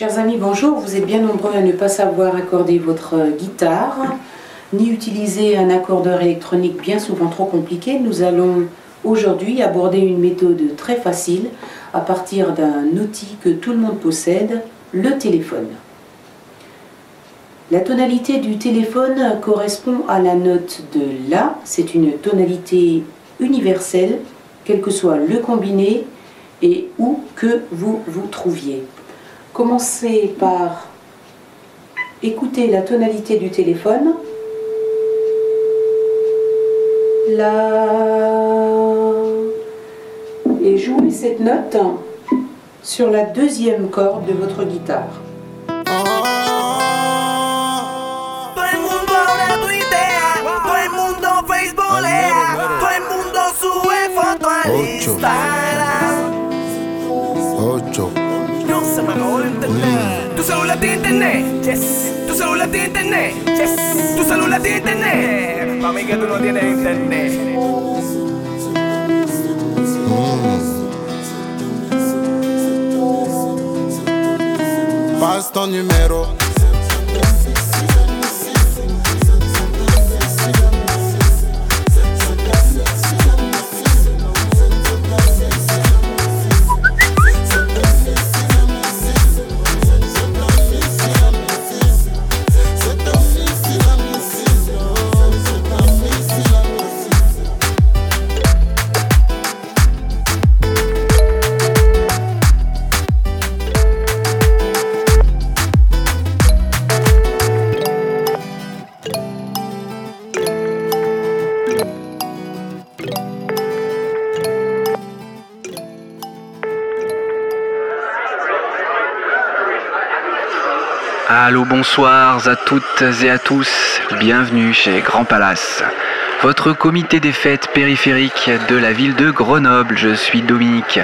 Chers amis, bonjour. Vous êtes bien nombreux à ne pas savoir accorder votre guitare, ni utiliser un accordeur électronique bien souvent trop compliqué. Nous allons aujourd'hui aborder une méthode très facile à partir d'un outil que tout le monde possède, le téléphone. La tonalité du téléphone correspond à la note de La. C'est une tonalité universelle, quel que soit le combiné et où que vous vous trouviez. Commencez par écouter la tonalité du téléphone. La et jouez cette note sur la deuxième corde de votre guitare. Ocho. Ocho. No se me acabó el internet. Tu celular tiene internet. Yes. Tu celular tiene internet. Yes. Tu celular tiene internet. Pa' mí que tú no tienes internet. Passe ton numéro. Allô, bonsoir à toutes et à tous. Bienvenue chez Grand Palace, votre comité des fêtes périphériques de la ville de Grenoble. Je suis Dominique,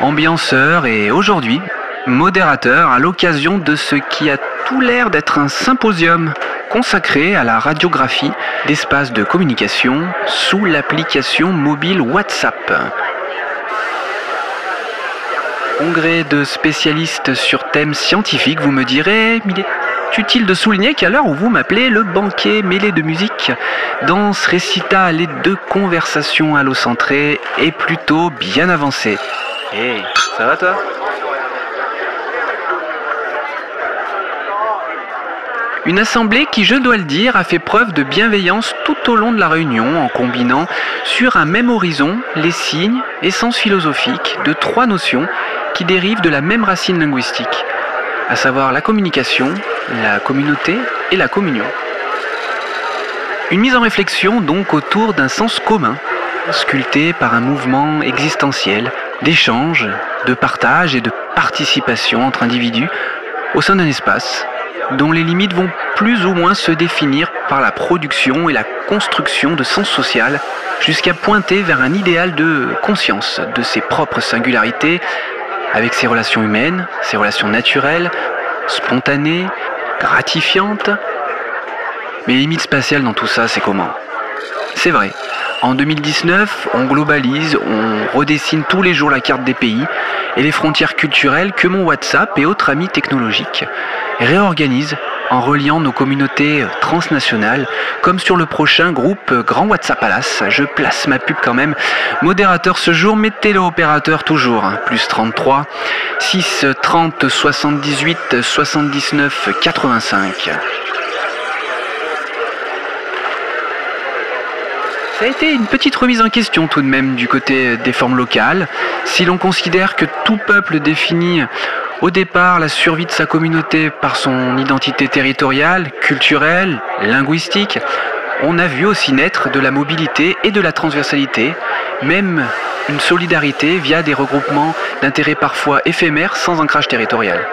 ambianceur et aujourd'hui modérateur à l'occasion de ce qui a tout l'air d'être un symposium consacré à la radiographie d'espaces de communication sous l'application mobile WhatsApp. Congrès de spécialistes sur thèmes scientifiques, vous me direz, il utile de souligner qu'à l'heure où vous m'appelez le banquet mêlé de musique, danse, récital et de conversation allocentrée est plutôt bien avancé. Hey, ça va toi? Une assemblée qui, je dois le dire, a fait preuve de bienveillance tout au long de la réunion en combinant sur un même horizon les signes, essence philosophique de trois notions qui dérivent de la même racine linguistique, à savoir la communication, la communauté et la communion. Une mise en réflexion donc autour d'un sens commun, sculpté par un mouvement existentiel d'échange, de partage et de participation entre individus au sein d'un espace dont les limites vont plus ou moins se définir par la production et la construction de sens social jusqu'à pointer vers un idéal de conscience de ses propres singularités avec ses relations humaines, ses relations naturelles, spontanées, gratifiantes. Mais les limites spatiales dans tout ça, c'est comment? C'est vrai. En 2019, on globalise, on redessine tous les jours la carte des pays et les frontières culturelles que mon WhatsApp et autres amis technologiques réorganisent en reliant nos communautés transnationales, comme sur le prochain groupe Grand WhatsApp Palace. Je place ma pub quand même. Modérateur ce jour, mais téléopérateur toujours. Plus 33 6 30 78 79 85. Ça a été une petite remise en question tout de même du côté des formes locales. Si l'on considère que tout peuple définit au départ la survie de sa communauté par son identité territoriale, culturelle, linguistique, on a vu aussi naître de la mobilité et de la transversalité, même une solidarité via des regroupements d'intérêts parfois éphémères sans ancrage territorial.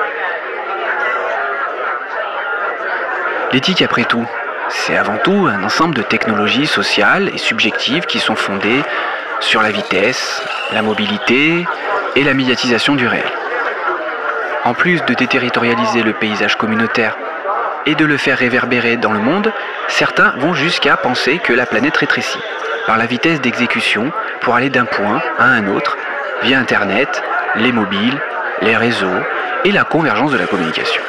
L'éthique, après tout, c'est avant tout un ensemble de technologies sociales et subjectives qui sont fondées sur la vitesse, la mobilité et la médiatisation du réel. En plus de déterritorialiser le paysage communautaire et de le faire réverbérer dans le monde, certains vont jusqu'à penser que la planète rétrécit par la vitesse d'exécution pour aller d'un point à un autre via Internet, les mobiles, les réseaux et la convergence de la communication.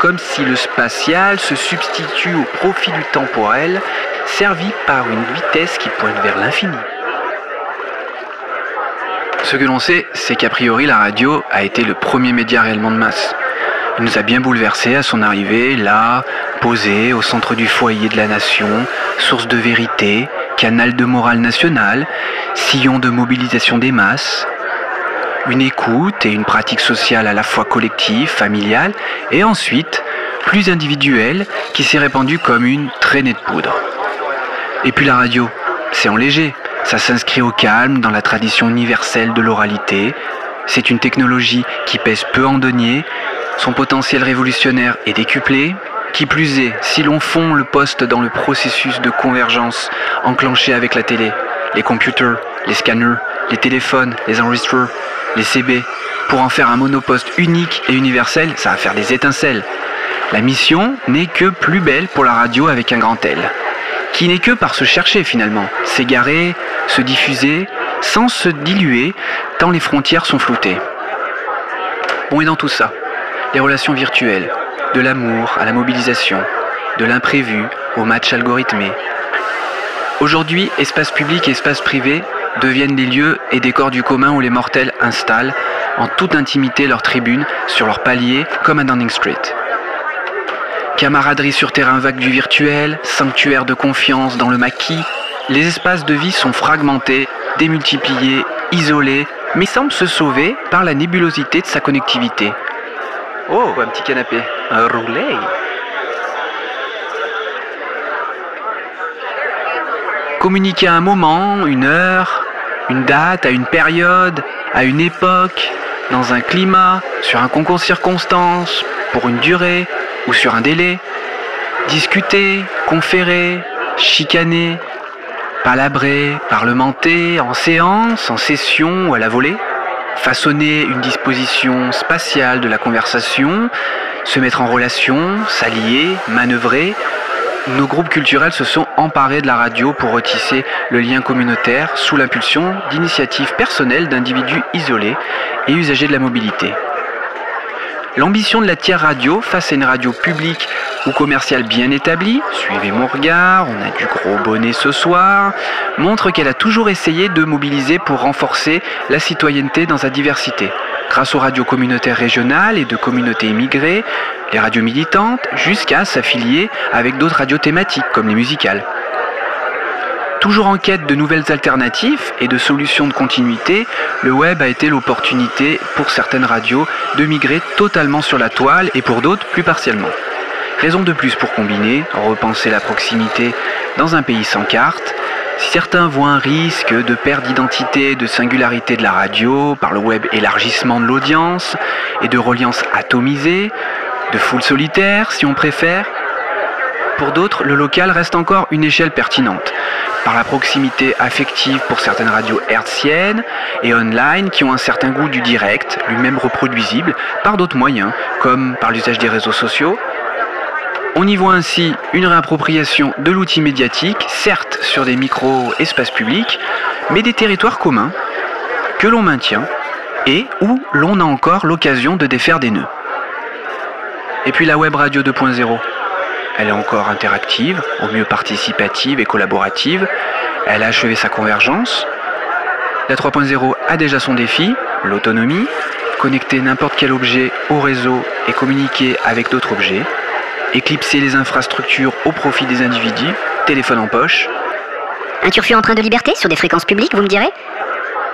Comme si le spatial se substitue au profit du temporel, servi par une vitesse qui pointe vers l'infini. Ce que l'on sait, c'est qu'a priori la radio a été le premier média réellement de masse. Il nous a bien bouleversés à son arrivée, là, posé au centre du foyer de la nation, source de vérité, canal de morale nationale, sillon de mobilisation des masses, une écoute et une pratique sociale à la fois collective, familiale, et ensuite plus individuelle, qui s'est répandue comme une traînée de poudre. Et puis la radio, c'est en léger, ça s'inscrit au calme dans la tradition universelle de l'oralité, c'est une technologie qui pèse peu en denier, son potentiel révolutionnaire est décuplé, qui plus est, si l'on fond le poste dans le processus de convergence enclenché avec la télé, les computers, les scanners, les téléphones, les enregistreurs, les CB, pour en faire un monoposte unique et universel, ça va faire des étincelles. La mission n'est que plus belle pour la radio avec un grand L, qui n'est que par se chercher finalement, s'égarer, se diffuser, sans se diluer, tant les frontières sont floutées. Bon, et dans tout ça, les relations virtuelles, de l'amour à la mobilisation, de l'imprévu au match algorithmé. Aujourd'hui, espace public et espace privé deviennent des lieux et des corps du commun où les mortels installent en toute intimité leurs tribunes sur leur palier comme à Downing Street. Camaraderie sur terrain vague du virtuel, sanctuaire de confiance dans le maquis, les espaces de vie sont fragmentés, démultipliés, isolés, mais semblent se sauver par la nébulosité de sa connectivité. Oh, un petit canapé, un roulé. Communiquer un moment, une heure, une date, à une période, à une époque, dans un climat, sur un concours de circonstances, pour une durée ou sur un délai. Discuter, conférer, chicaner, palabrer, parlementer, en séance, en session ou à la volée. Façonner une disposition spatiale de la conversation, se mettre en relation, s'allier, manœuvrer, nos groupes culturels se sont emparés de la radio pour retisser le lien communautaire sous l'impulsion d'initiatives personnelles d'individus isolés et usagers de la mobilité. L'ambition de la tiers radio face à une radio publique ou commerciale bien établie, suivez mon regard, on a du gros bonnet ce soir, montre qu'elle a toujours essayé de mobiliser pour renforcer la citoyenneté dans sa diversité, grâce aux radios communautaires régionales et de communautés immigrées, les radios militantes, jusqu'à s'affilier avec d'autres radios thématiques comme les musicales. Toujours en quête de nouvelles alternatives et de solutions de continuité, le web a été l'opportunité pour certaines radios de migrer totalement sur la toile et pour d'autres plus partiellement. Raison de plus pour combiner, repenser la proximité dans un pays sans carte. Si certains voient un risque de perte d'identité de singularité de la radio par le web élargissement de l'audience et de reliance atomisée, de foule solitaire si on préfère, pour d'autres, le local reste encore une échelle pertinente, par la proximité affective pour certaines radios hertziennes et online qui ont un certain goût du direct, lui-même reproduisible, par d'autres moyens, comme par l'usage des réseaux sociaux. On y voit ainsi une réappropriation de l'outil médiatique, certes sur des micro-espaces publics, mais des territoires communs que l'on maintient et où l'on a encore l'occasion de défaire des nœuds. Et puis la web radio 2.0. Elle est encore interactive, au mieux participative et collaborative. Elle a achevé sa convergence. La 3.0 a déjà son défi, l'autonomie, connecter n'importe quel objet au réseau et communiquer avec d'autres objets, éclipser les infrastructures au profit des individus, téléphone en poche. Un turfu en train de liberté sur des fréquences publiques, vous me direz?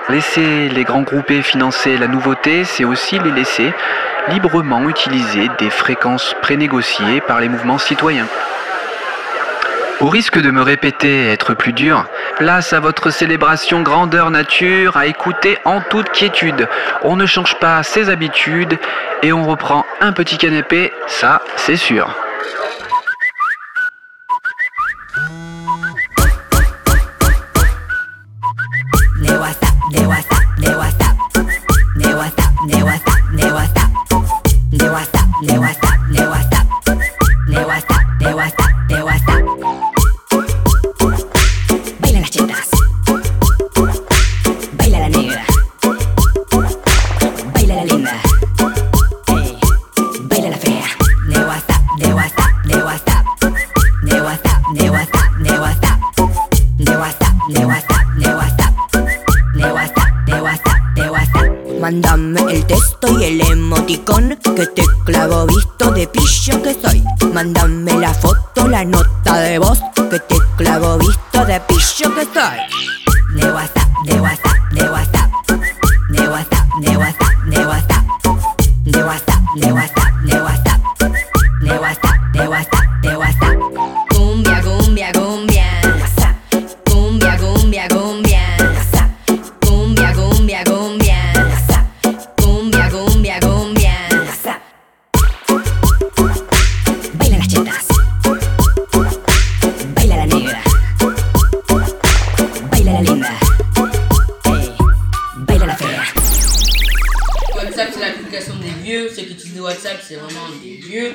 Laisser les grands groupés financer la nouveauté, c'est aussi les laisser librement utiliser des fréquences prénégociées par les mouvements citoyens. Au risque de me répéter et être plus dur, place à votre célébration grandeur nature à écouter en toute quiétude. On ne change pas ses habitudes et on reprend un petit canapé, ça c'est sûr. de WhatsApp, de WhatsApp, de WhatsApp, de WhatsApp, de WhatsApp, de de de de de Baila las chetas. Baila la negra. Baila la linda. Baila la fea. De WhatsApp, de WhatsApp. C'est vraiment des vieux.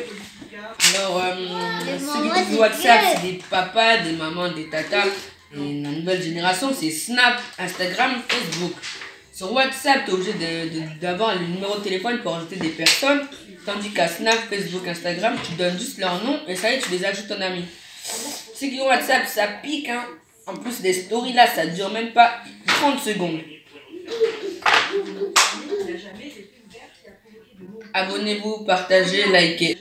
Alors, euh, ceux qui WhatsApp, c'est des papas, des mamans, des tatas. Et la nouvelle génération, c'est Snap, Instagram, Facebook. Sur WhatsApp, tu es obligé d'avoir le numéro de téléphone pour ajouter des personnes. Tandis qu'à Snap, Facebook, Instagram, tu donnes juste leur nom et ça y est, tu les ajoutes en ami. Ceux qui ont WhatsApp, ça pique. Hein. En plus, les stories là, ça dure même pas 30 secondes. Abonnez-vous, partagez, likez.